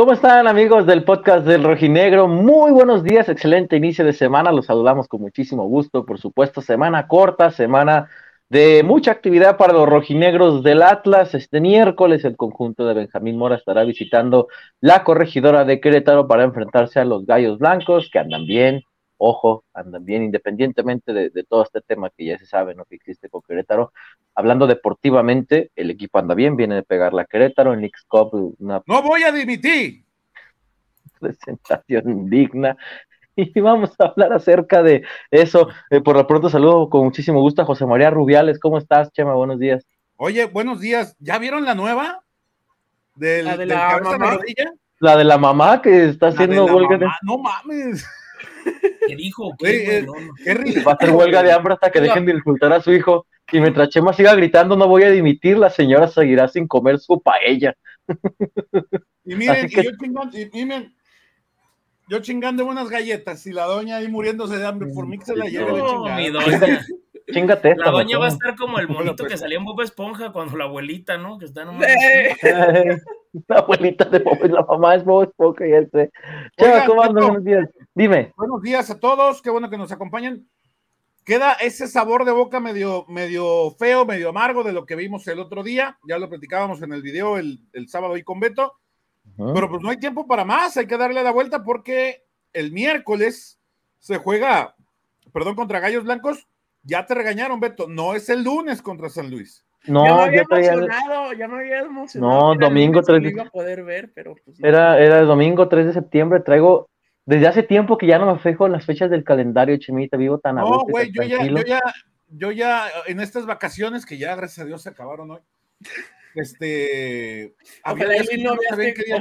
¿Cómo están amigos del podcast del Rojinegro? Muy buenos días, excelente inicio de semana, los saludamos con muchísimo gusto, por supuesto, semana corta, semana de mucha actividad para los rojinegros del Atlas. Este miércoles el conjunto de Benjamín Mora estará visitando la corregidora de Querétaro para enfrentarse a los Gallos Blancos, que andan bien, ojo, andan bien, independientemente de, todo este tema que ya se sabe, ¿no? Que existe con Querétaro. Hablando deportivamente, el equipo anda bien, viene de pegar la Querétaro en Leagues Cup. Una ¡No voy a dimitir! Presentación digna. Y vamos a hablar acerca de eso. Eh, por lo pronto, saludo con muchísimo gusto a José María Rubiales. ¿Cómo estás, Chema? Buenos días. Oye, buenos días. ¿Ya vieron la nueva? Del, ¿La de la mamá? La de la mamá que está haciendo huelga de... No mames. ¿Qué dijo? ¿Qué, Va a hacer huelga de hambre hasta que dejen de insultar a su hijo. Y mientras Chema siga gritando, no voy a dimitir, la señora seguirá sin comer su paella. Y miren, y yo chingando, y miren, yo chingando unas galletas y la doña ahí muriéndose de hambre, por mí que se la lleve no, mi doña. Chingate La doña va a estar como el monito que salía en Bob Esponja cuando la abuelita, ¿no? Que está nomás. la abuelita de Bob, la mamá es Bob Esponja y este. Chema, ¿cómo andas? Buenos días. Dime. Buenos días a todos, qué bueno que nos acompañan. Queda ese sabor de boca medio, medio feo, medio amargo de lo que vimos el otro día. Ya lo platicábamos en el video el, el sábado ahí con Beto. Pero pues no hay tiempo para más, hay que darle la vuelta porque el miércoles se juega, perdón, contra Gallos Blancos ya te regañaron, Beto. No es el lunes contra San Luis. No, ya me había emocionado, ya me había emocionado. No, domingo 3 de... poder ver, pero pues, era, era el domingo 3 de septiembre. Traigo desde hace tiempo que ya no me fijo en las fechas del calendario, Chemita. Vivo tan a No, güey, yo ya, yo ya, yo ya, en estas vacaciones que ya, gracias a Dios, se acabaron hoy. Este.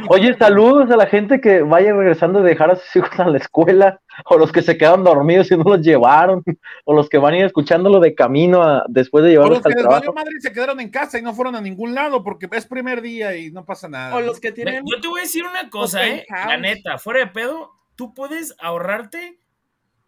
Oye, saludos a la gente que vaya regresando de dejar a sus hijos a la escuela, o los que se quedaron dormidos y no los llevaron, o los que van a ir escuchándolo de camino después de llevarlos o los que al madre y se quedaron en casa y no fueron a ningún lado porque es primer día y no pasa nada. O los que tienen. Yo te voy a decir una cosa, eh. La neta, fuera de pedo, tú puedes ahorrarte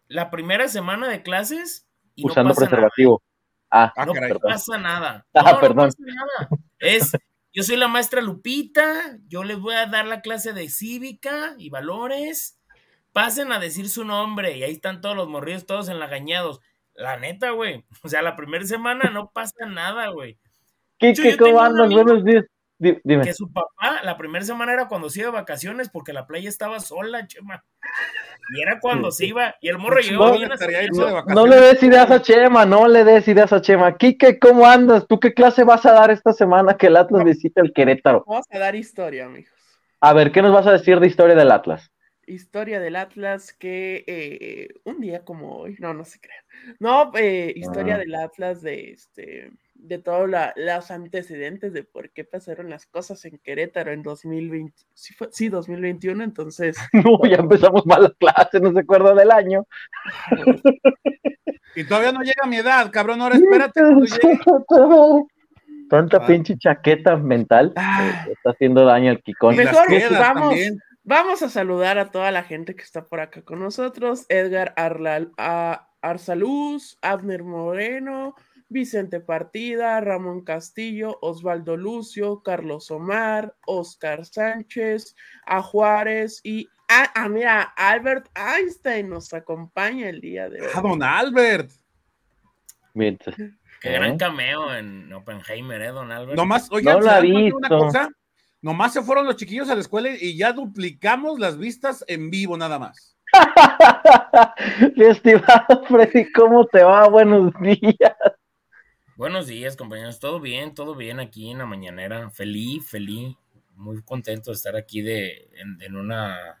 la primera semana de clases y usando preservativo. Ah, ah, no pasa nada. Ah, perdón. pasa nada. Es, yo soy la maestra Lupita, yo les voy a dar la clase de cívica y valores. Pasen a decir su nombre y ahí están todos los morrillos, todos enlagañados. La neta, güey. O sea, la primera semana no pasa nada, güey. ¿Qué, qué, ¿Cómo andas? Buenos días. Dime. Que su papá, la primera semana era cuando se iba de vacaciones porque la playa estaba sola, chema. Y era cuando se iba, y el morro llegó no, no, le des ideas a Chema, no le des ideas a Chema. Quique, ¿cómo andas? ¿Tú qué clase vas a dar esta semana que el Atlas visita el Querétaro? Vamos a dar historia, amigos. A ver, ¿qué nos vas a decir de historia del Atlas? Historia del Atlas que eh, un día como hoy, no, no se crean. No, eh, historia ah. del Atlas de este de todos los antecedentes de por qué pasaron las cosas en Querétaro en 2020, sí, fue, sí 2021, entonces... No, ya empezamos mal la clase, no se acuerda del año. y todavía no llega a mi edad, cabrón, ahora espérate. Tanta pinche chaqueta mental ah. está haciendo daño al Kikón. Mejor vamos, vamos a saludar a toda la gente que está por acá con nosotros. Edgar Arlal, a Arsaluz, Abner Moreno, Vicente Partida, Ramón Castillo, Osvaldo Lucio, Carlos Omar, Oscar Sánchez, a Juárez y a, ah, mira, Albert Einstein nos acompaña el día de hoy. ¡A don Albert! Qué gran cameo en Oppenheimer, ¿eh, don Albert? Nomás, oigan, no una cosa? Nomás se fueron los chiquillos a la escuela y ya duplicamos las vistas en vivo nada más. estimado Freddy, ¿cómo te va? Buenos días. Buenos días, compañeros. Todo bien, todo bien aquí en la mañanera. Feliz, feliz. Muy contento de estar aquí de, en, una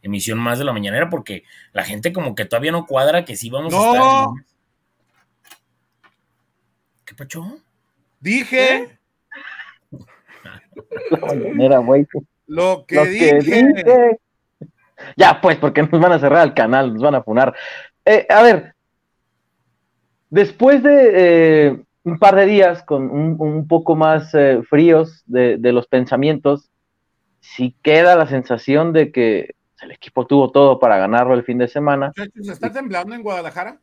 emisión más de la mañanera porque la gente como que todavía no cuadra que sí vamos a estar. ¿Qué pacho? Dije. La mañanera, güey. Lo que, dije. Ya, pues, porque nos van a cerrar el canal, nos van a funar. Eh, a ver, después de eh, un par de días con un, poco más eh, fríos de, los pensamientos, si queda la sensación de que el equipo tuvo todo para ganarlo el fin de semana. ¿Se está temblando en Guadalajara?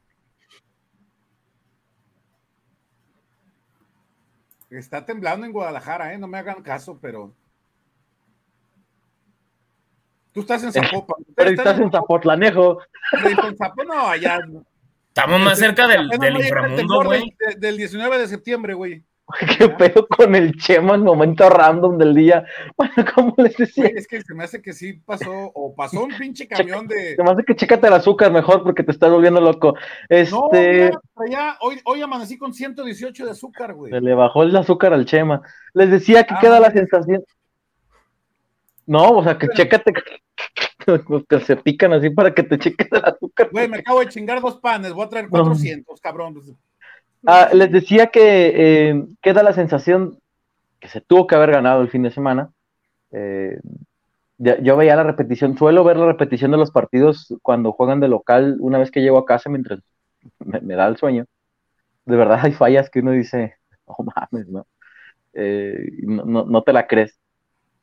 Está temblando en Guadalajara, ¿eh? No me hagan caso, pero... Tú estás en Zapopan. Pero estás en Zapotlanejo. En Zapopan, no, allá. Estamos más cerca del, del inframundo, güey. del, del 19 de septiembre, güey. ¿Qué pedo con el Chema en momento random del día? Bueno, como les decía, Güey, Es que se me hace que sí pasó, o pasó un pinche camión de. se me hace que chécate el azúcar mejor porque te estás volviendo loco. No, Este, mira, hoy, hoy amanecí con 118 de azúcar, güey. se le bajó el azúcar al Chema. Les decía que Ah, queda la sensación. No, o sea, que chécate que, que se pican así para que te cheques el azúcar. Güey, me acabo de chingar dos panes, voy a traer No. 400, cabrón. Pues, Ah, les decía que eh, queda la sensación que se tuvo que haber ganado el fin de semana. Eh, yo veía la repetición, suelo ver la repetición de los partidos cuando juegan de local una vez que llego a casa mientras me, me da el sueño. De verdad hay fallas que uno dice, no mames, ¿no? Eh, no, no- no te la crees.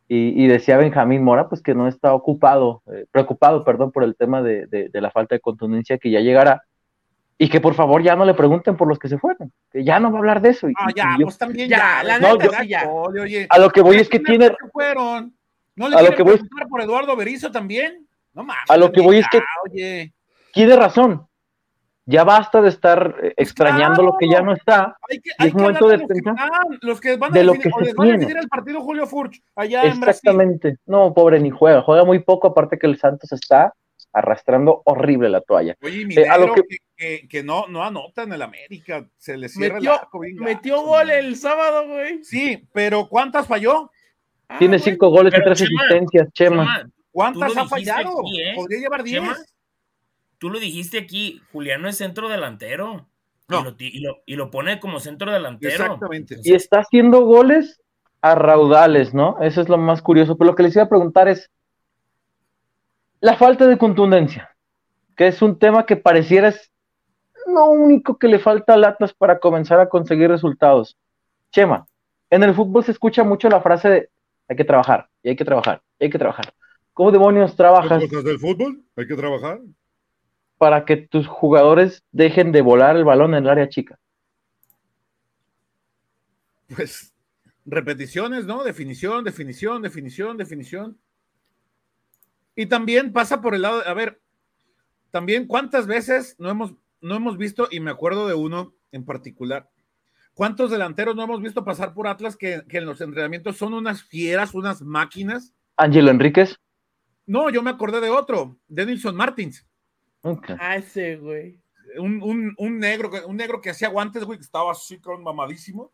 Y, y decía Benjamín Mora, pues que no está ocupado, eh, preocupado, perdón, por el tema de, de- de la falta de contundencia que ya llegará. Y que por favor ya no le pregunten por los que se fueron, que ya no va a hablar de eso. Y- Ah, ya, y yo- pues también Ya, ya. la No, neta, yo- ya. Oye, a lo que voy es que ¿Quiénes tiene, fueron? ¿No le A lo que voy- preguntar por Eduardo Berizo también? No mames. A lo que voy es que- Oye, tiene razón. Ya basta de estar eh, extrañando lo que ya no está. hay que, Y hay es que momento hablar de los que pensar están, los que van a de lo que se les van a tiene. definir el partido Julio Furch allá en Brasil. Exactamente. No, pobre, ni juega. Juega muy poco, aparte que el Santos está arrastrando horrible la toalla. Oye, mi Eh, a lo negro que- que, que- que no, no anota en el América, se le cierra Metió, el arco bien metió gol el sábado, güey. Sí, pero ¿cuántas falló? Ah, Tiene bueno. cinco goles y tres Chema, asistencias, Chema. Chema, ¿Cuántas ha fallado? aquí, ¿eh? Podría llevar 10. Chema, tú lo dijiste aquí, Julián no es centro delantero. No. Y, lo, y lo- y lo pone como centro delantero. Exactamente. Y está haciendo goles a raudales, ¿no? Eso es lo más curioso. Pero lo que les iba a preguntar es la falta de contundencia, que es un tema que pareciera es lo único que le falta al Atlas para comenzar a conseguir resultados. Chema, en el fútbol se escucha mucho la frase de hay que trabajar, y hay que trabajar, y hay que trabajar. ¿Cómo demonios trabajas cosas del fútbol, hay que trabajar. Para que tus jugadores dejen de volar el balón en el área chica? Pues repeticiones, ¿no? Definición, definición, definición, definición. Y también pasa por el lado, a ver, también cuántas veces no hemos, no hemos visto, y me acuerdo de uno en particular, cuántos delanteros no hemos visto pasar por Atlas que, que en los entrenamientos son unas fieras, unas máquinas. Ángelo Enríquez. No, yo me acordé de otro, Denilson Martins, Ok. Ah, ese, güey. un, un- un negro, que- un negro que hacía guantes, güey, que estaba así con mamadísimo.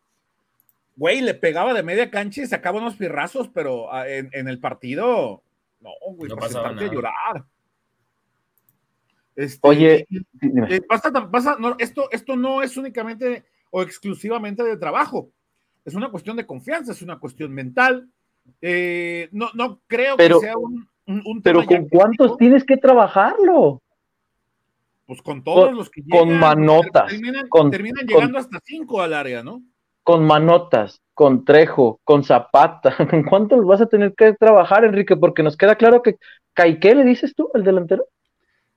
Güey, le pegaba de media cancha y sacaba unos pirrazos, pero ah, en, en el partido, no, güey, No para pasaba nada. llorar. Este, Oye, y- dime. eh, pasa tan- pasa- no, esto, esto no es únicamente o exclusivamente de trabajo, es una cuestión de confianza, es una cuestión mental. Eh, no, no creo Pero- que sea un, un, un pero tema ya ¿con cuántos tienes que trabajarlo? Pues con todos con- los que con llegan, manotas, terminan, con- terminan con- llegando hasta cinco al área, ¿no? Con Manotas, con Trejo, con Zapata. ¿Con cuántos vas a tener que trabajar, Enrique? Porque nos queda claro que Caiqué, ¿le dices tú, el delantero?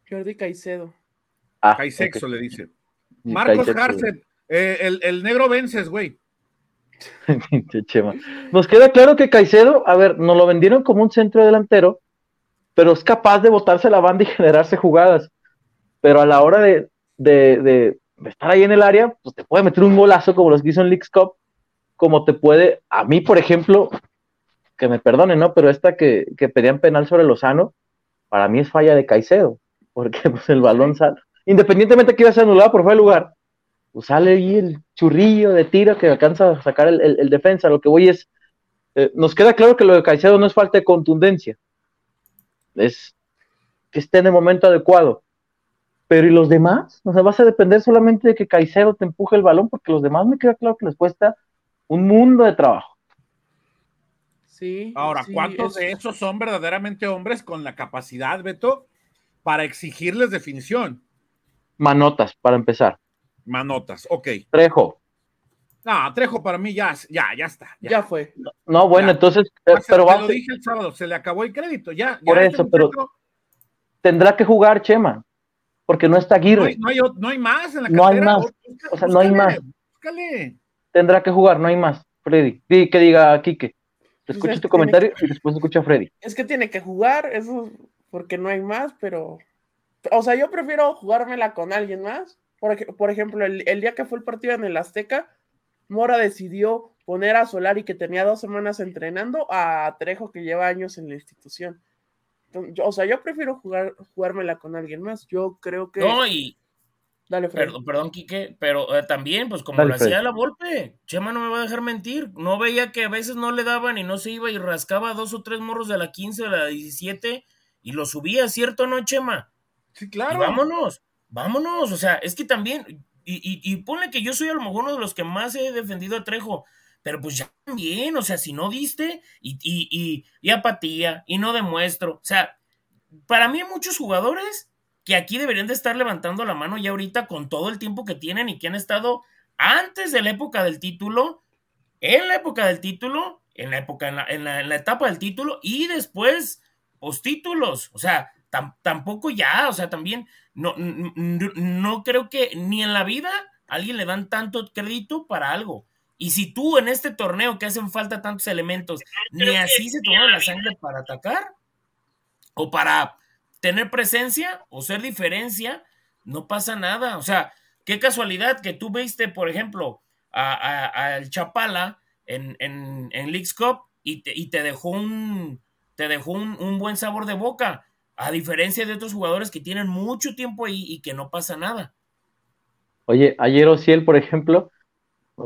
Jordi Caicedo. Ah, Caisexo le dice. Marcos. Harset, eh, el, el negro Vences, güey. Pinche Chema. Nos queda claro que Caicedo, a ver, nos lo vendieron como un centro delantero, pero es capaz de botarse la banda y generarse jugadas. Pero a la hora de, de- de estar ahí en el área, pues te puede meter un golazo como los que hizo en Leagues Cup, como te puede, a mí, por ejemplo, que me perdonen, ¿no? Pero esta que, que pedían penal sobre Lozano, para mí es falla de Caicedo, porque pues el balón sale, independientemente que iba a ser anulado por fuera de lugar, pues sale ahí el churrillo de tiro que alcanza a sacar el, el- el defensa. Lo que voy es, eh, nos queda claro que lo de Caicedo no es falta de contundencia, es que esté en el momento adecuado. Pero ¿y los demás? O sea, vas a depender solamente de que Caicedo te empuje el balón, porque los demás me queda claro que les cuesta un mundo de trabajo. Sí. Ahora, sí, ¿cuántos es- de esos son verdaderamente hombres con la capacidad, Beto, para exigirles definición? Manotas, para empezar. Manotas, ok. Trejo. No, Trejo para mí ya, ya, ya está. Ya. Ya fue. No, bueno, Ya. entonces, eh, pero te va, lo dije el sábado, se le acabó el crédito, ya. ya Por este eso, pero tendrá que jugar Chema, porque no está no, Aguirre. hay, no, hay, no hay más en la No hay cartera. más. Busca- O sea, no hay más. Búscale. Tendrá que jugar, no hay más. Freddy, di- que diga Quique. Te escucho tu comentario y después escucho a Freddy. Es que tiene que jugar, eso porque no hay más, pero. O sea, yo prefiero jugármela con alguien más. Por, por ejemplo, el, el, día que fue el partido en el Azteca, Mora decidió poner a Solari, que tenía dos semanas entrenando, a Trejo, que lleva años en la institución. Entonces, o sea, yo prefiero jugar, jugármela con alguien más. Yo creo que. No, y. Dale, Fred. Perdón, perdón, Quique, pero eh, también, pues como Dale, lo hacía la Volpe, Chema no me va a dejar mentir. No veía que a veces no le daban y no se iba y rascaba dos o tres morros de la 15, de la 17 y lo subía, ¿cierto o no, Chema? Sí, Y claro. vámonos, vámonos. O sea, es que también, y, y, y ponle que yo soy a lo mejor uno de los que más he defendido a Trejo, pero pues ya también, o sea, si no diste y, y, y, y apatía y no demuestro, o sea, para mí hay muchos jugadores que aquí deberían de estar levantando la mano ya ahorita con todo el tiempo que tienen y que han estado antes de la época del título, en la época del título, en la época, en la, en la, etapa del título y después postítulos. O sea, tam, tampoco ya, o sea, también no, no, no creo que ni en la vida alguien le dan tanto crédito para algo. Y si tú en este torneo que hacen falta tantos elementos, ni así se toma la sangre para atacar o para tener presencia o ser diferencia, no pasa nada. O sea, qué casualidad que tú viste, por ejemplo, al Chapala en, en, en Leagues Cup y te, y te dejó un te dejó un, un, buen sabor de boca, a diferencia de otros jugadores que tienen mucho tiempo ahí y que no pasa nada. Oye, ayer Ociel, por ejemplo,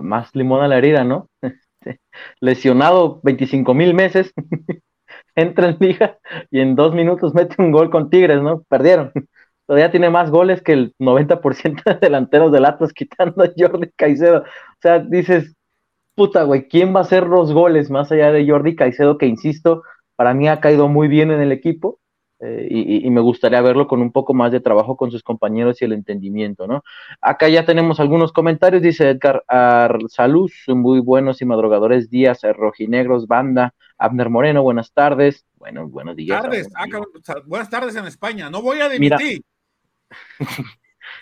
más limón a la herida, ¿no? Lesionado 25 mil meses, entra en liga y en dos minutos mete un gol con Tigres, ¿no? Perdieron. Todavía tiene más goles que el 90% de delanteros del Atlas, quitando a Jordi Caicedo. O sea, dices, puta, güey, ¿quién va a hacer los goles más allá de Jordi Caicedo? Que insisto, para mí ha caído muy bien en el equipo. Eh, y, y, me gustaría verlo con un poco más de trabajo con sus compañeros y el entendimiento, ¿no? Acá ya tenemos algunos comentarios, dice Edgar Salud, muy buenos y madrugadores días, eh, rojinegros, banda, Abner Moreno, buenas tardes, bueno, buenos días. Tardes. Ah, buenas tardes en España, no voy a dimitir.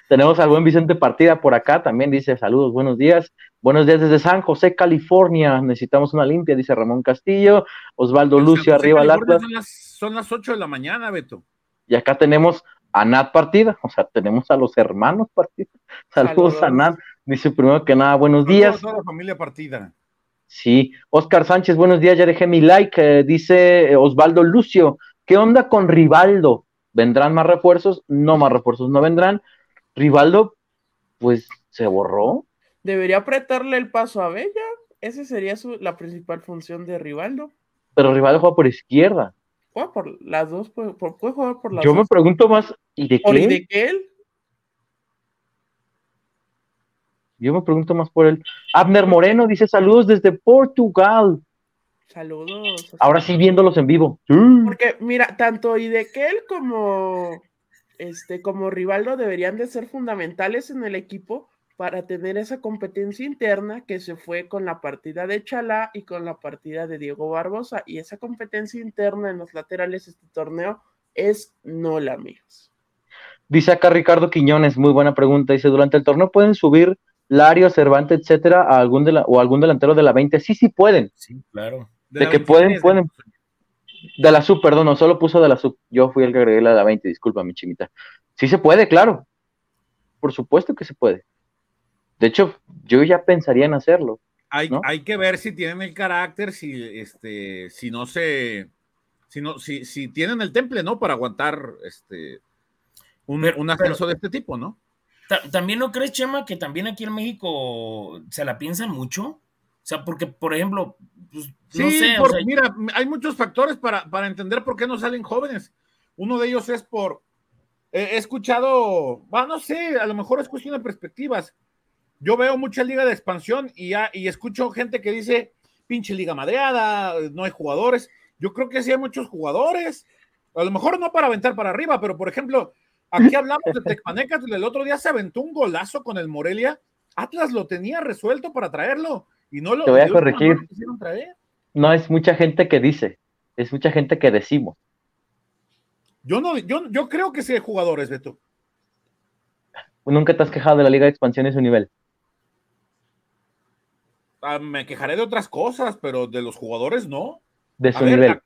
tenemos al buen Vicente Partida por acá, también dice saludos, buenos días, buenos días desde San José, California, necesitamos una limpia, dice Ramón Castillo, Osvaldo Lucio, arriba Atlas. Las, son las 8 de la mañana, Beto. Y acá tenemos a Nat Partida, o sea, tenemos a los hermanos Partida. Saludos, Saludos. a Nat, dice primero que nada, buenos Saludos días. A toda la familia Partida. Sí, Oscar Sánchez, buenos días, ya dejé mi like, eh, dice Osvaldo Lucio, ¿qué onda con Rivaldo? ¿Vendrán más refuerzos? No, más refuerzos no vendrán. Rivaldo, pues se borró. Debería apretarle el paso a Bella. Esa sería su, la principal función de Rivaldo. Pero Rivaldo juega por izquierda. Juega por las dos, puede, puede jugar por las Yo dos. me pregunto más, ¿y de ¿Por qué? y de él? Yo me pregunto más por él. Abner Moreno dice saludos desde Portugal. Saludos. Ahora sí viéndolos en vivo. Porque, mira, tanto Idequel como este, como Rivaldo deberían de ser fundamentales en el equipo para tener esa competencia interna que se fue con la partida de Chalá y con la partida de Diego Barbosa. Y esa competencia interna en los laterales de este torneo es nula, amigos. Dice acá Ricardo Quiñones, muy buena pregunta. Dice, durante el torneo pueden subir Lario, Cervantes, etcétera, a algún de la, o algún delantero de la 20. Sí, sí pueden. Sí, claro. De, de que pueden, pueden. De la sub, perdón, no, solo puso de la sub. Yo fui el que agregué la de la 20, disculpa, mi chimita. Sí se puede, claro. Por supuesto que se puede. De hecho, yo ya pensaría en hacerlo. Hay, ¿no? hay que ver si tienen el carácter, si este, si no se, si no, si, si tienen el temple, ¿no? Para aguantar este un, pero, un ascenso pero, de este tipo, ¿no? También no crees, Chema, que también aquí en México se la piensan mucho. O sea, porque, por ejemplo, pues, sí, no sé, por, o sea, mira, hay muchos factores para, para, entender por qué no salen jóvenes. Uno de ellos es por, eh, he escuchado, bueno, no sé, a lo mejor es cuestión de perspectivas. Yo veo mucha liga de expansión y, ya, y escucho gente que dice, pinche liga madreada, no hay jugadores. Yo creo que sí hay muchos jugadores. A lo mejor no para aventar para arriba, pero por ejemplo, aquí hablamos de Tecpaneca, el otro día se aventó un golazo con el Morelia. Atlas lo tenía resuelto para traerlo y no lo, Te voy a corregir. No, quisieron traer. no es mucha gente que dice, es mucha gente que decimos. Yo no, yo, yo creo que sí hay jugadores, Beto. Nunca te has quejado de la Liga de Expansión y su nivel. Ah, me quejaré de otras cosas, pero de los jugadores no. de su nivel.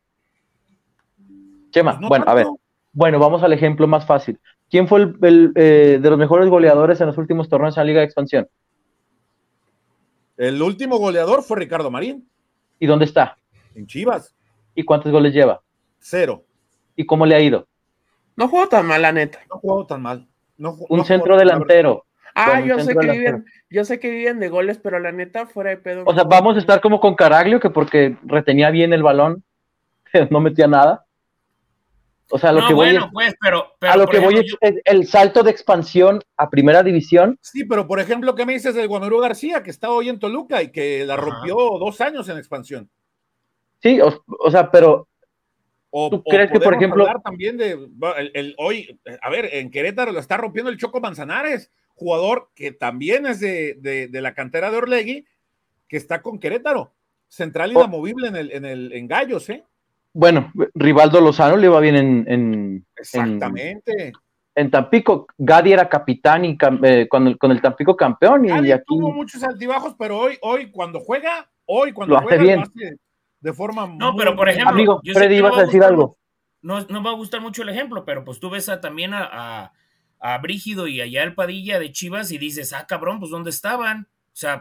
Chema, pues bueno, a ver, bueno, vamos al ejemplo más fácil. ¿Quién fue el, eh, de los mejores goleadores en los últimos torneos en la Liga de Expansión? El último goleador fue Ricardo Marín. ¿Y dónde está? En Chivas. ¿Y cuántos goles lleva? Cero. ¿Y cómo le ha ido? No juego tan mal, la neta. No juego tan mal. un centro delantero. Ah, yo sé, que viven, yo sé que viven de goles, pero la neta, fuera de pedo. O sea, vamos a estar como con Caraglio, que porque retenía bien el balón, no metía nada. O sea, lo que voy es, pues, pero, a lo que voy es el, salto de expansión a primera división. Sí, pero por ejemplo, ¿qué me dices del Guamerú García, que está hoy en Toluca y que la rompió dos años en expansión? Sí, o, sea, pero ¿Tú crees que, por ejemplo, también de el, hoy, a ver, en Querétaro lo está rompiendo el Choco Manzanares, jugador que también es de, la cantera de Orlegui, que está con Querétaro, central inamovible en el, en el en Gallos, ¿eh? bueno, Rivaldo Lozano le va bien en. Exactamente. En, Tampico. Gadi era capitán y eh, con, el, Tampico campeón. Y, aquí... tuvo muchos altibajos, pero hoy, hoy cuando juega, hoy cuando juega, bien. de forma. No, pero por ejemplo. Amigo, Freddy, ibas a decir algo. No, no va a gustar mucho el ejemplo, pero pues tú ves también a, a, Brígido y allá el Padilla de Chivas y dices, ah, cabrón, pues ¿dónde estaban?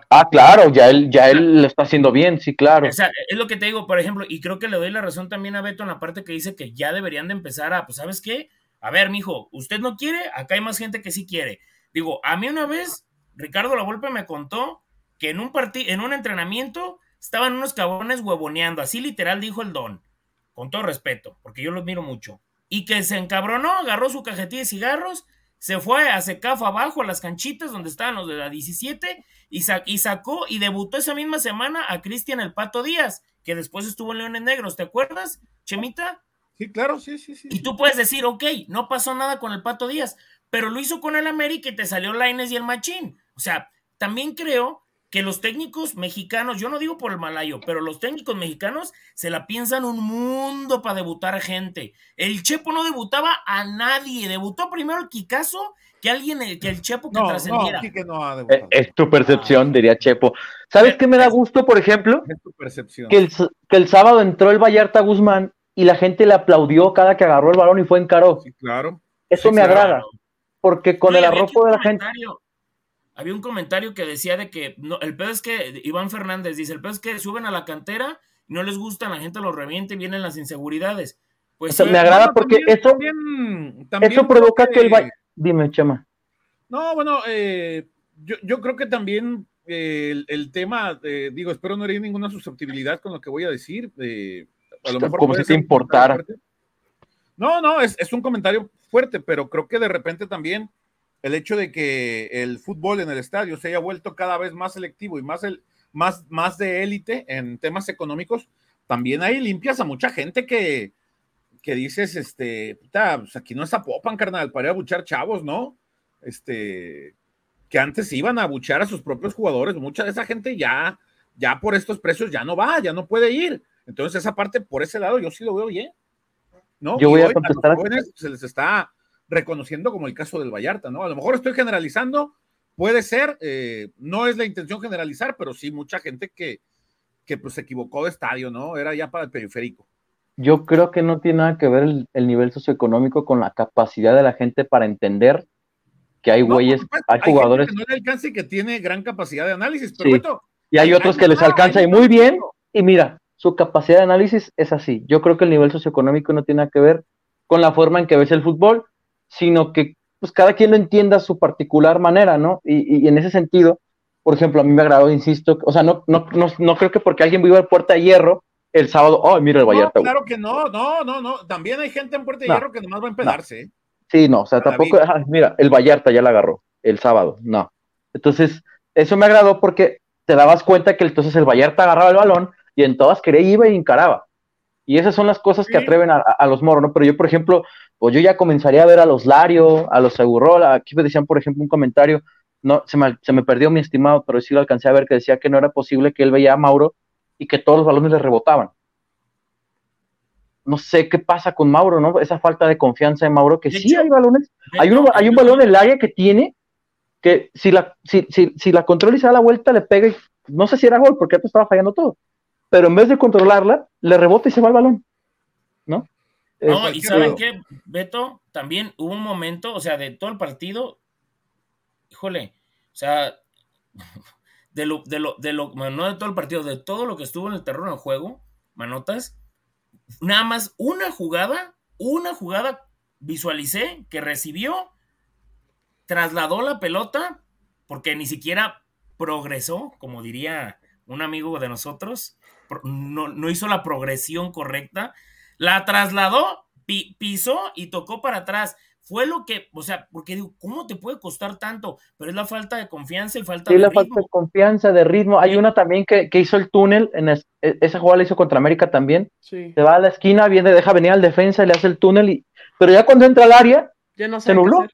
ah, claro, ya él, ya él lo está haciendo bien, sí, claro. O sea, es lo que te digo, por ejemplo, y creo que le doy la razón también a Beto en la parte que dice que ya deberían de empezar a, pues, ¿sabes qué? A ver, mijo, usted no quiere, acá hay más gente que sí quiere. Digo, a mí una vez, Ricardo La Volpe me contó que en un partido, en un entrenamiento, estaban unos cabrones huevoneando, así literal dijo el don, con todo respeto, porque yo los miro mucho. Y que se encabronó, agarró su cajetilla de cigarros se fue a Secafo abajo a las canchitas donde estaban los de la 17 y, y sacó y debutó esa misma semana a Cristian El Pato Díaz, que después estuvo en Leones Negros, ¿te acuerdas, Chemita? Sí, claro, sí, sí, sí. Y tú puedes decir, ok, no pasó nada con el Pato Díaz, pero lo hizo con el América y te salió Laines y el Machín. O sea, también creo que los técnicos mexicanos, yo no digo por el malayo, pero los técnicos mexicanos se la piensan un mundo para debutar gente. El Chepo no debutaba a nadie, debutó primero el Kikazo que alguien, que el Chepo que trascendiera. Eh, es, tu percepción, diría Chepo. ¿Sabes qué me da gusto, por ejemplo? Es tu percepción. Que el, que el sábado entró el Vallarta Guzmán y la gente le aplaudió cada que agarró el balón y fue en caro. Sí, claro. Eso me agrada, porque con el arrojo de la gente había un comentario que decía de que no, el pedo es que Iván Fernández dice, el pedo es que suben a la cantera, no les gusta, la gente los reviente y vienen las inseguridades. Pues me agrada porque eso, también, eso provoca que el Dime, Chema. No, bueno, eh, yo, creo que también eh, el, tema, eh, digo, espero no herir ninguna susceptibilidad con lo que voy a decir. a lo mejor como si te importara. No, no, es, es un comentario fuerte, pero creo que de repente también el hecho de que el fútbol en el estadio se haya vuelto cada vez más selectivo y más, el, más, más de élite en temas económicos, también ahí limpias a mucha gente que, que dices, este, puta, pues aquí no es Zapopan, carnal, para ir a buchar chavos, ¿no? Este, que antes iban a buchar a sus propios jugadores, mucha de esa gente ya, ya por estos precios ya no va, ya no puede ir. Entonces esa parte, por ese lado, yo sí lo veo bien. ¿no? Yo voy a contestar. A los jóvenes se les está reconociendo como el caso del Vallarta, ¿no? A lo mejor estoy generalizando, puede ser, eh, no es la intención generalizar, pero sí mucha gente que, que pues se equivocó de estadio, ¿no? Era ya para el periférico. Yo creo que no tiene nada que ver el, nivel socioeconómico con la capacidad de la gente para entender que hay güeyes, hay, jugadores. que no le alcanza y que tiene gran capacidad de análisis, pero y hay otros que les alcanza y muy bien. Y mira, su capacidad de análisis es así. Yo creo que el nivel socioeconómico no tiene nada que ver con la forma en que ves el fútbol sino que pues cada quien lo entienda a su particular manera, ¿no? Y, en ese sentido, por ejemplo, a mí me agradó, insisto, o sea, no, no, no, creo que porque alguien viva en Puerta de Hierro el sábado, oh, mira el Vallarta. No, claro que no, no, no, no, también hay gente en Puerta de Hierro que nomás va a empedarse. ¿eh? Sí, no, o sea, tampoco, mira, el Vallarta ya la agarró el sábado, no. Entonces, eso me agradó porque te dabas cuenta que entonces el Vallarta agarraba el balón y en todas quería iba y encaraba. Y esas son las cosas que atreven a, a, los moros, ¿no? Pero yo, por ejemplo, pues yo ya comenzaría a ver a los Lario, a los Segurola, aquí me decían, por ejemplo, un comentario, no, se me, se me perdió mi estimado, pero sí lo alcancé a ver, que decía que no era posible que él veía a Mauro y que todos los balones le rebotaban. No sé qué pasa con Mauro, ¿no? Esa falta de confianza en Mauro, que sí hay balones, hay, uno, hay un balón en el área que tiene, que si la, si, si, si la controla y se da la vuelta, le pega y no sé si era gol, porque antes estaba fallando todo pero en vez de controlarla, le rebota y se va el balón, ¿no? No, y ¿saben qué, Beto? También hubo un momento, o sea, de todo el partido, híjole, o sea, de lo, de lo, de lo, no de todo el partido, de todo lo que estuvo en el terreno de juego, manotas, nada más una jugada, una jugada visualicé que recibió, trasladó la pelota, porque ni siquiera progresó, como diría un amigo de nosotros, no, no hizo la progresión correcta, la trasladó, pisó y tocó para atrás. Fue lo que, o sea, porque digo, ¿cómo te puede costar tanto? Pero es la falta de confianza y falta sí, la falta de confianza, de ritmo. Hay una también que, hizo el túnel, en e, esa jugada la hizo contra América también. Se va a la esquina, viene, deja venir al defensa, le hace el túnel, y, pero ya cuando entra al área, ya no se nubló.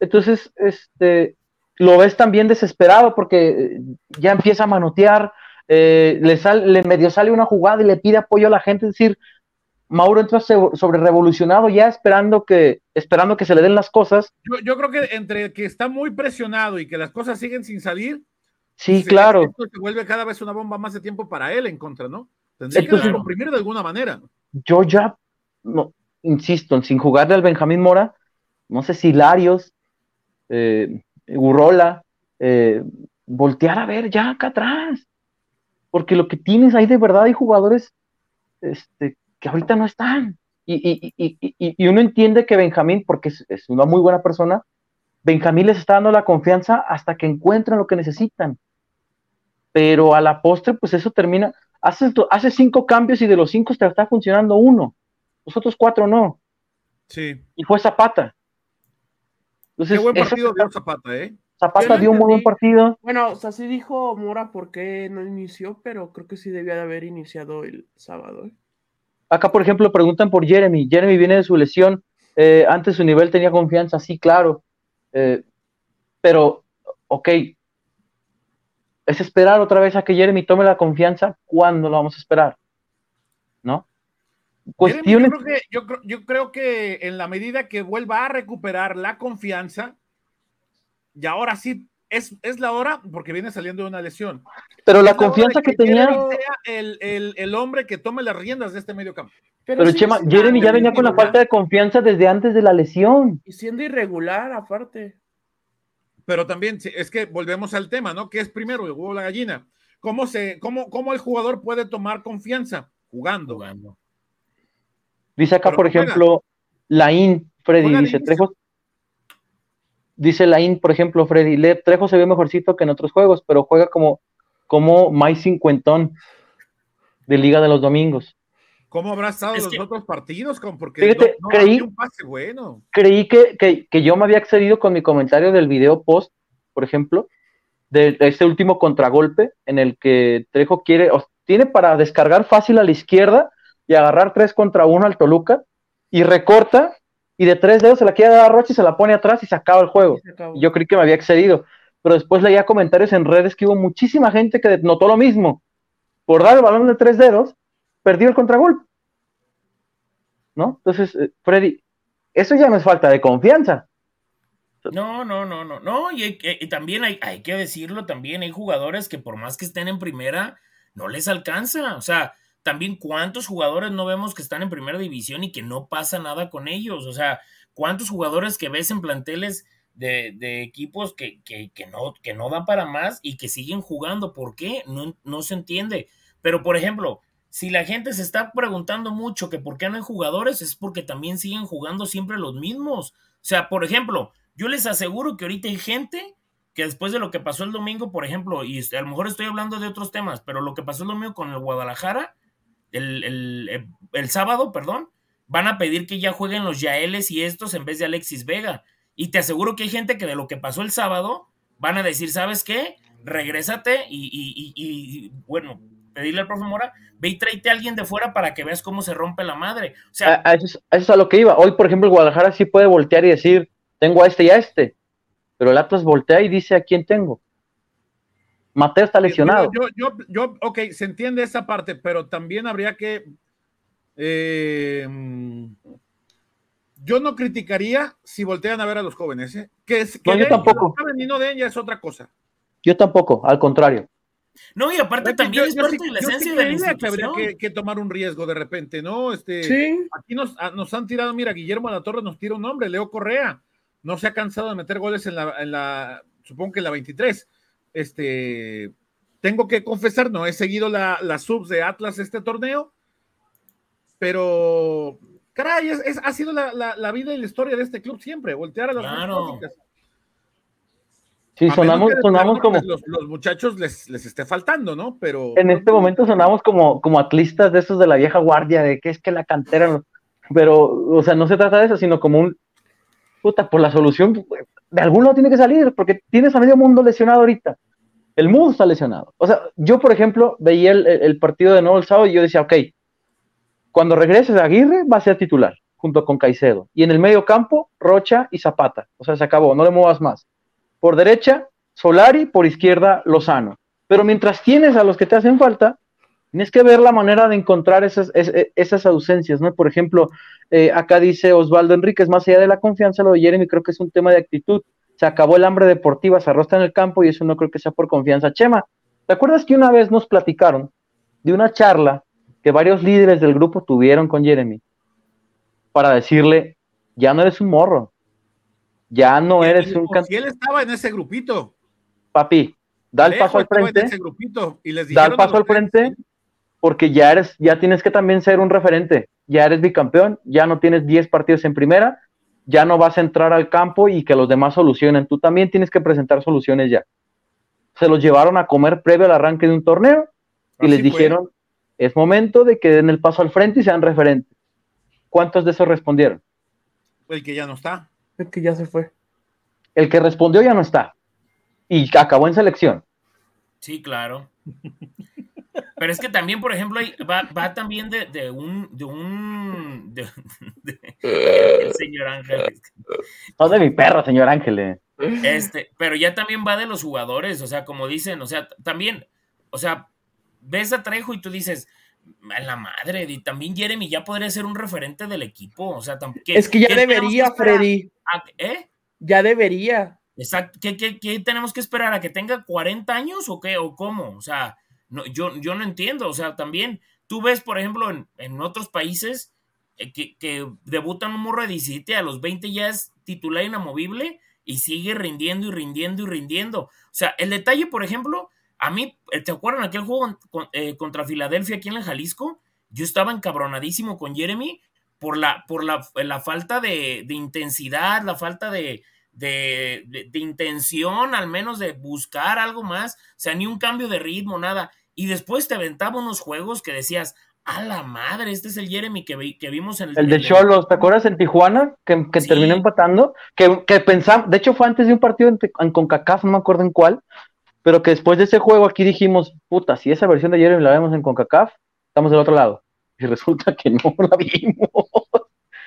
Entonces, este, lo ves también desesperado porque ya empieza a manotear, eh, le, sale, le medio sale una jugada y le pide apoyo a la gente, es decir, Mauro entra sobre revolucionado ya esperando que, esperando que se le den las cosas. Yo, creo que entre que está muy presionado y que las cosas siguen sin salir, sí, claro. Esto se vuelve cada vez una bomba más de tiempo para él en contra, ¿no? Tendría que comprimir de alguna manera. Yo ya, no, insisto, sin jugarle al Benjamín Mora, no sé si Larios, eh, Urrola, eh, voltear a ver ya acá atrás. Porque lo que tienes ahí de verdad hay jugadores este, que ahorita no están. Y, uno entiende que Benjamín, porque es, una muy buena persona, Benjamín les está dando la confianza hasta que encuentran lo que necesitan. Pero a la postre, pues eso termina. Hace, hace cinco cambios y de los cinco te está funcionando uno. Los otros cuatro no. Sí. Y fue Zapata. Entonces, Qué buen partido dio Zapata, ¿eh? Zapata dio un muy buen partido. Bueno, o sea, sí dijo Mora por qué no inició, pero creo que sí debía de haber iniciado el sábado. ¿eh? Acá, por ejemplo, preguntan por Jeremy. Jeremy viene de su lesión. Eh, antes su nivel tenía confianza, sí, claro. Eh, pero, ok. Es esperar otra vez a que Jeremy tome la confianza. ¿Cuándo lo vamos a esperar? ¿No? Cuestiones. Yo creo, que, yo creo que en la medida que vuelva a recuperar la confianza, y ahora sí es, la hora porque viene saliendo de una lesión. Pero la confianza que, tenía. el, el, hombre que tome las riendas de este medio campo. Pero, Chema, Jeremy ya venía con la falta de confianza desde antes de la lesión. Y siendo irregular, aparte. Pero también es que volvemos al tema, ¿no? ¿Qué es primero, el huevo o la gallina? ¿Cómo, se, cómo, ¿Cómo el jugador puede tomar confianza? Jugando. Jugando. Dice acá, por ejemplo, Laín, Freddy, dice, Trejo, dice Laín, por ejemplo, Freddy, Le, Trejo se ve mejorcito que en otros juegos, pero juega como, como más cincuentón de Liga de los Domingos. ¿Cómo habrá estado los otros partidos? Porque creí, un pase bueno. Creí que, yo me había accedido con mi comentario del video post, por ejemplo, de, este último contragolpe en el que Trejo quiere, tiene para descargar fácil a la izquierda y agarrar tres contra uno al Toluca y recorta y de tres dedos se la quiere dar a Roche y se la pone atrás y se acaba el juego. yo creí que me había excedido, pero después leía comentarios en redes que hubo muchísima gente que notó lo mismo. Por dar el balón de tres dedos, perdió el contragolpe. ¿No? Entonces, eh, Freddy, eso ya no es falta de confianza. No, no, no, no, no, y, y también hay, hay, que decirlo, también hay jugadores que por más que estén en primera, no les alcanza, o sea, también cuántos jugadores no vemos que están en primera división y que no pasa nada con ellos. O sea, cuántos jugadores que ves en planteles de, equipos que, que, no, que no dan para más y que siguen jugando. ¿Por qué? No, no se entiende. Pero, por ejemplo, si la gente se está preguntando mucho que por qué no hay jugadores, es porque también siguen jugando siempre los mismos. O sea, por ejemplo, yo les aseguro que ahorita hay gente que después de lo que pasó el domingo, por ejemplo, y a lo mejor estoy hablando de otros temas, pero lo que pasó el domingo con el Guadalajara, el, sábado, perdón, van a pedir que ya jueguen los Yaeles y estos en vez de Alexis Vega. Y te aseguro que hay gente que de lo que pasó el sábado van a decir, ¿sabes qué? Regrésate y, bueno, pedirle al profe Mora, ve y tráete a alguien de fuera para que veas cómo se rompe la madre. O sea, a, eso, es, a lo que iba. Hoy, por ejemplo, el Guadalajara sí puede voltear y decir, tengo a este y a este, pero el Atlas voltea y dice a quién tengo. Mateo está lesionado. Yo, yo, yo, ok, se entiende esa parte, pero también habría que. Eh, yo no criticaría si voltean a ver a los jóvenes. ¿eh? Que, que no, yo tampoco. y no den ya es otra cosa. Yo tampoco, al contrario. No, y aparte también es parte de la esencia de la institución. Que habría que, tomar un riesgo de repente, ¿no? Este, Aquí nos, ah, nos han tirado, mira, Guillermo de la Torre nos tira un nombre, Leo Correa. No se ha cansado de meter goles en la, en la supongo que en la 23. Este, tengo que confesar, no he seguido la, la subs de Atlas este torneo, pero caray, es, ha sido la, la, vida y la historia de este club siempre, voltear a las claro. Sí, sonamos, sonamos como. Los, los, muchachos les, les esté faltando, ¿no? Pero. En este momento sonamos como, como atlistas de esos de la vieja guardia, de que es que la cantera. Pero, o sea, no se trata de eso, sino como un. Puta, por la solución, de algún lado tiene que salir, porque tienes a medio mundo lesionado ahorita. El mundo está lesionado. O sea, yo, por ejemplo, veía el, partido de nuevo el sábado y yo decía, ok, cuando regreses a Aguirre va a ser titular, junto con Caicedo. Y en el medio campo, Rocha y Zapata. O sea, se acabó, no le muevas más. Por derecha, Solari, por izquierda, Lozano. Pero mientras tienes a los que te hacen falta, tienes que ver la manera de encontrar esas, esas ausencias, ¿no? Por ejemplo, eh, acá dice Osvaldo Enríquez, más allá de la confianza, lo de Jeremy creo que es un tema de actitud. Se acabó el hambre deportiva, se arrostra en el campo y eso no creo que sea por confianza. Chema, ¿te acuerdas que una vez nos platicaron de una charla que varios líderes del grupo tuvieron con Jeremy para decirle, ya no eres un morro, ya no eres un cantante. él estaba en ese grupito. Papi, da el paso al frente. da el paso al frente porque ya eres, ya tienes que también ser un referente. Ya eres bicampeón, ya no tienes 10 partidos en primera, ya no vas a entrar al campo y que los demás solucionen. Tú también tienes que presentar soluciones ya. Se los llevaron a comer previo al arranque de un torneo y les dijeron, es momento de que den el paso al frente y sean referentes. ¿Cuántos de esos respondieron? El que ya no está. El que ya se fue. El que respondió ya no está. Y acabó en selección. Sí, claro. Pero es que también, por ejemplo, va, también de, un, de un, el señor Ángel. No de mi perro, señor Ángel. Eh. Este, pero ya también va de los jugadores, o sea, como dicen, o sea, también, o sea, ves a Trejo y tú dices, a la madre, y también Jeremy ya podría ser un referente del equipo. O sea, es que ya debería, Freddy. ¿Eh? Ya debería. Exacto. ¿Qué, tenemos que esperar? ¿A que tenga 40 años o qué? ¿O cómo? O sea, no, yo, yo no entiendo. O sea, también tú ves, por ejemplo, en, otros países eh, que, que, debutan un morro de 17, a los 20 ya es titular inamovible y sigue rindiendo y rindiendo y rindiendo. O sea, el detalle, por ejemplo, a mí, eh, ¿te acuerdan aquel juego eh, contra Filadelfia aquí en el Jalisco? Yo estaba encabronadísimo con Jeremy por la, por la, falta de, intensidad, la falta de, de, intención, al menos de buscar algo más, o sea, ni un cambio de ritmo, nada. Y después te aventaba unos juegos que decías, a la madre, este es el Jeremy que, que vimos en el... El de Cholos, ¿te acuerdas en Tijuana? Que, terminó empatando, que, que pensamos, de hecho fue antes de un partido en, en CONCACAF, no me acuerdo en cuál, pero que después de ese juego aquí dijimos, puta, si esa versión de Jeremy la vemos en CONCACAF, estamos del otro lado. Y resulta que no la vimos.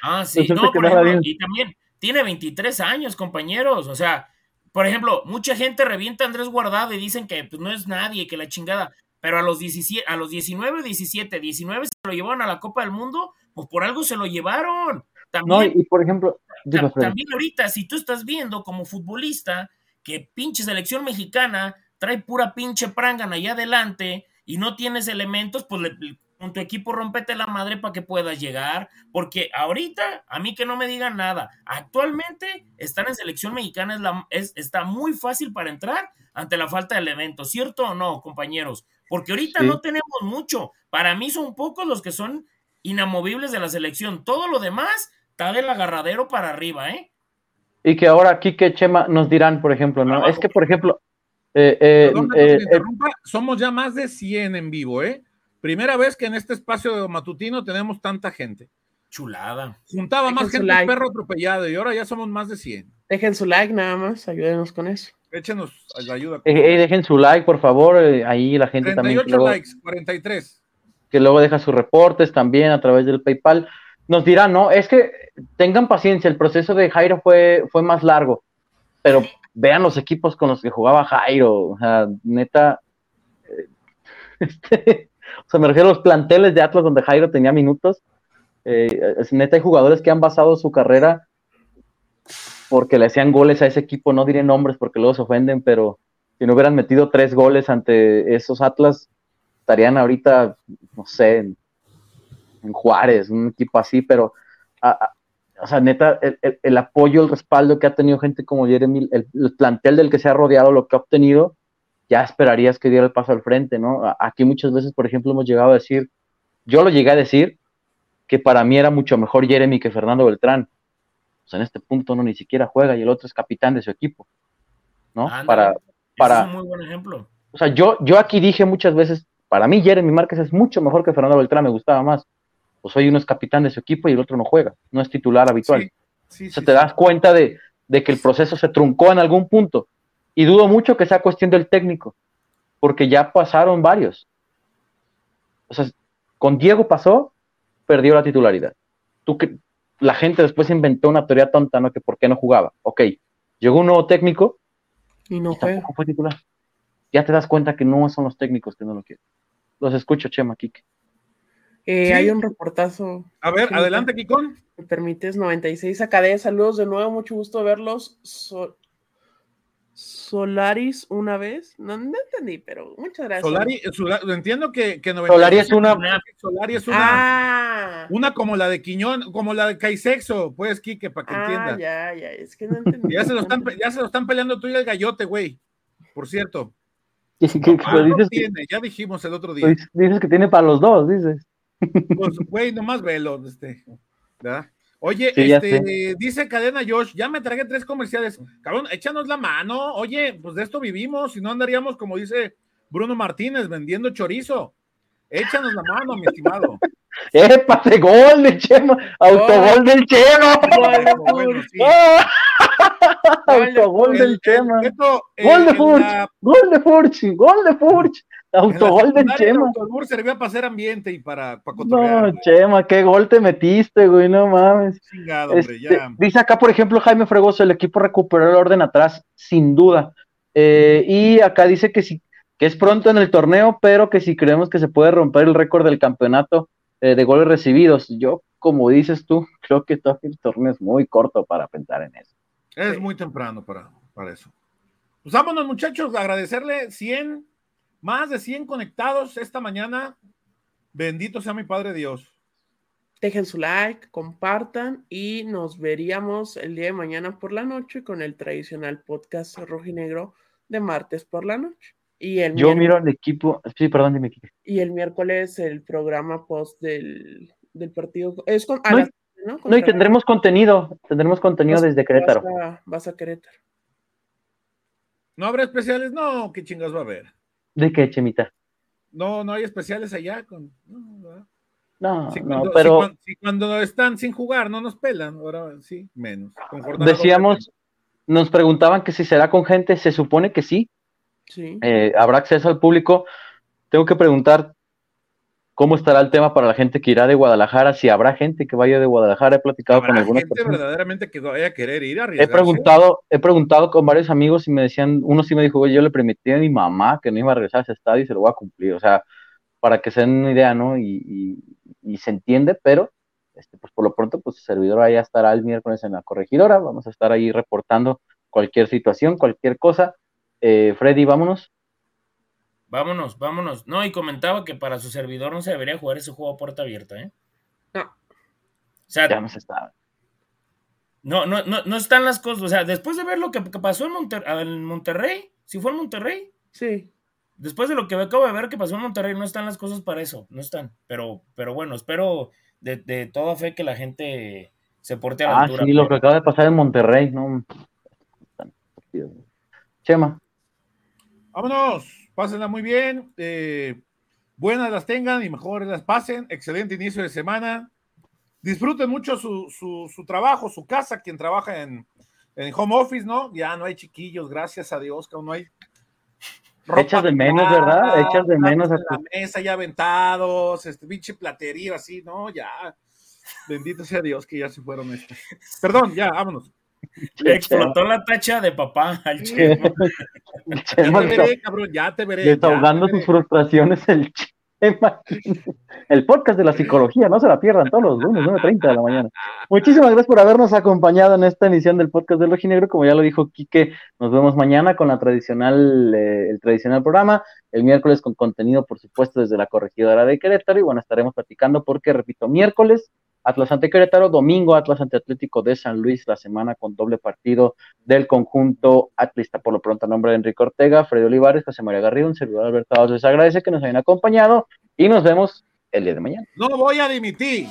Ah, sí, no, por ejemplo, y también tiene 23 años, compañeros. O sea, por ejemplo, mucha gente revienta a Andrés Guardado y dicen que pues, no es nadie, que la chingada. Pero a los, 17, a los 19, 17, 19 se lo llevaron a la Copa del Mundo, pues por algo se lo llevaron. También, no, y por ejemplo, también ahorita, si tú estás viendo como futbolista que pinche selección mexicana trae pura pinche prangana allá adelante y no tienes elementos, pues con tu equipo rompete la madre para que puedas llegar, porque ahorita, a mí que no me digan nada, actualmente estar en selección mexicana es la, es, está muy fácil para entrar ante la falta de elementos, ¿cierto o no, compañeros? Porque ahorita no tenemos mucho, para mí son pocos los que son inamovibles de la selección, todo lo demás está del agarradero para arriba, ¿eh? Y que ahora aquí que Chema nos dirán, por ejemplo, ¿no? Es que, por ejemplo, eh, eh, eh, somos ya más de 100 en vivo, ¿eh? Primera vez que en este espacio matutino tenemos tanta gente. Chulada. Juntaba más gente like. perro atropellado y ahora ya somos más de 100. Dejen su like nada más, ayúdenos con eso. Échenos la ayuda. dejen su like, por favor, ahí la gente 38 también. likes, 43. Que luego deja sus reportes también a través del PayPal. Nos dirán, no, es que tengan paciencia, el proceso de Jairo fue, fue más largo, pero vean los equipos con los que jugaba Jairo, o sea, neta, eh, este, o sea, me refiero a los planteles de Atlas donde Jairo tenía minutos, eh, neta hay jugadores que han basado su carrera porque le hacían goles a ese equipo, no diré nombres porque luego se ofenden, pero si no hubieran metido tres goles ante esos Atlas, estarían ahorita, no sé, en, Juárez, un equipo así, pero, o sea, neta, el, apoyo, el respaldo que ha tenido gente como Jeremy, el, plantel del que se ha rodeado, lo que ha obtenido, ya esperarías que diera el paso al frente, ¿no? Aquí muchas veces, por ejemplo, hemos llegado a decir, yo lo llegué a decir, que para mí era mucho mejor Jeremy que Fernando Beltrán. O sea, en este punto no ni siquiera juega y el otro es capitán de su equipo, ¿no? para, para. Es un muy buen ejemplo. O sea, yo, yo aquí dije muchas veces, para mí Jeremy Márquez es mucho mejor que Fernando Beltrán, me gustaba más. Pues hoy uno es capitán de su equipo y el otro no juega, no es titular habitual. Sí, o sea, te das cuenta de, de que el proceso se truncó en algún punto. Y dudo mucho que sea cuestión del técnico, porque ya pasaron varios. O sea, con Diego pasó, perdió la titularidad. Tú que la gente después inventó una teoría tonta, ¿no? Que por qué no jugaba. Ok, llegó un nuevo técnico y no fue. fue titular. Ya te das cuenta que no son los técnicos que no lo quieren. Los escucho, Chema, Kike. Eh, hay un reportazo. A ver, adelante, Kikón. Me permites, 96 Acadé, saludos de nuevo, mucho gusto verlos. Solaris una vez, no, entendí, pero muchas gracias. Solari, entiendo que, que Solari es una. Solari es una. Ah. Una como la de Quiñón, como la de Caisexo, pues, Kike, para que ah, Ya, ya, es que no entendí. ya, se lo están, ya se lo están peleando tú y el gallote, güey. Por cierto. ya dijimos el otro día. Dices que tiene para los dos, dices. Pues, güey, nomás velo, este. ¿verdad? Oye, este, dice Cadena Josh, ya me tragué tres comerciales. Cabrón, échanos la mano. Oye, pues de esto vivimos, si no andaríamos, como dice Bruno Martínez, vendiendo chorizo. Échanos la mano, mi estimado. ¡Eh, pase gol de Chema! ¡Autogol del Chema! ¡Autogol del Chema! ¡Gol de Furch! ¡Gol de Furch! ¡Gol de Furch! Autogol del Chema. El servía para hacer ambiente y para, para No, Chema, qué gol te metiste, güey, no mames. Chingado, hombre, este, ya. Dice acá, por ejemplo, Jaime Fregoso, el equipo recuperó el orden atrás, sin duda. Eh, y acá dice que sí, que es pronto en el torneo, pero que si creemos que se puede romper el récord del campeonato eh, de goles recibidos. Yo, como dices tú, creo que todo el torneo es muy corto para pensar en eso. Es muy temprano para, para eso. Pues vámonos, muchachos, agradecerle 100 más de 100 conectados esta mañana. Bendito sea mi Padre Dios. Dejen su like, compartan y nos veríamos el día de mañana por la noche con el tradicional podcast rojinegro de martes por la noche. Y el Yo miro al equipo, sí, perdón, dime. Y el miércoles el programa post del, partido. Es con, no, y tendremos contenido, tendremos contenido desde Querétaro. Vas a, vas a Querétaro. ¿No habrá especiales? No, qué chingas va a haber. ¿De qué, Chemita? No, no hay especiales allá. Con... No, no, pero. Si cuando, están sin jugar no nos pelan, ahora sí, menos. Decíamos, nos preguntaban que si será con gente, se supone que sí. Sí. Eh, habrá acceso al público. Tengo que preguntar cómo estará el tema para la gente que irá de Guadalajara, si habrá gente que vaya de Guadalajara, he platicado con algunas gente verdaderamente que vaya a querer ir a He preguntado, he preguntado con varios amigos y me decían, uno sí me dijo, yo le permití a mi mamá que no iba a regresar a ese estadio y se lo voy a cumplir, o sea, para que se den una idea, ¿no? Y, se entiende, pero este, pues por lo pronto, pues el servidor ahí estará el miércoles en la corregidora, vamos a estar ahí reportando cualquier situación, cualquier cosa. Eh, Freddy, vámonos. Vámonos, vámonos. No, y comentaba que para su servidor no se debería jugar ese juego a puerta abierta, ¿eh? No. O sea, ya no se está. No, no, no, no están las cosas. O sea, después de ver lo que, pasó en, en Monterrey, si fue en Monterrey. Sí. Después de lo que acabo de ver que pasó en Monterrey, no están las cosas para eso. No están. Pero, pero bueno, espero de, de toda fe que la gente se porte a la ah, altura. Sí, lo que acaba de pasar en Monterrey, no. Chema. Vámonos pásenla muy bien, eh, buenas las tengan y mejores las pasen, excelente inicio de semana, disfruten mucho su, su, trabajo, su casa, quien trabaja en, en, home office, ¿no? Ya no hay chiquillos, gracias a Dios, que aún no hay... Echas de menos, ¿verdad? Echas de menos a la mesa ya aventados, este pinche platerío así, ¿no? Ya, bendito sea Dios que ya se fueron estos. Perdón, ya, vámonos. Le explotó la tacha de papá al Chema. ya te veré, cabrón, ya te veré. Desahogando sus frustraciones el El podcast de la psicología, no se la pierdan todos los lunes, 9.30 de la mañana. Muchísimas gracias por habernos acompañado en esta emisión del podcast del Rojinegro. Como ya lo dijo Quique, nos vemos mañana con la tradicional, eh, el tradicional programa. El miércoles con contenido, por supuesto, desde la corregidora de Querétaro. Y bueno, estaremos platicando porque, repito, miércoles Atlas ante Querétaro, domingo Atlas ante Atlético de San Luis, la semana con doble partido del conjunto atlista. Por lo pronto, a nombre de Enrique Ortega, Freddy Olivares, José María Garrido, un servidor Alberto les agradece que nos hayan acompañado y nos vemos el día de mañana. No voy a dimitir.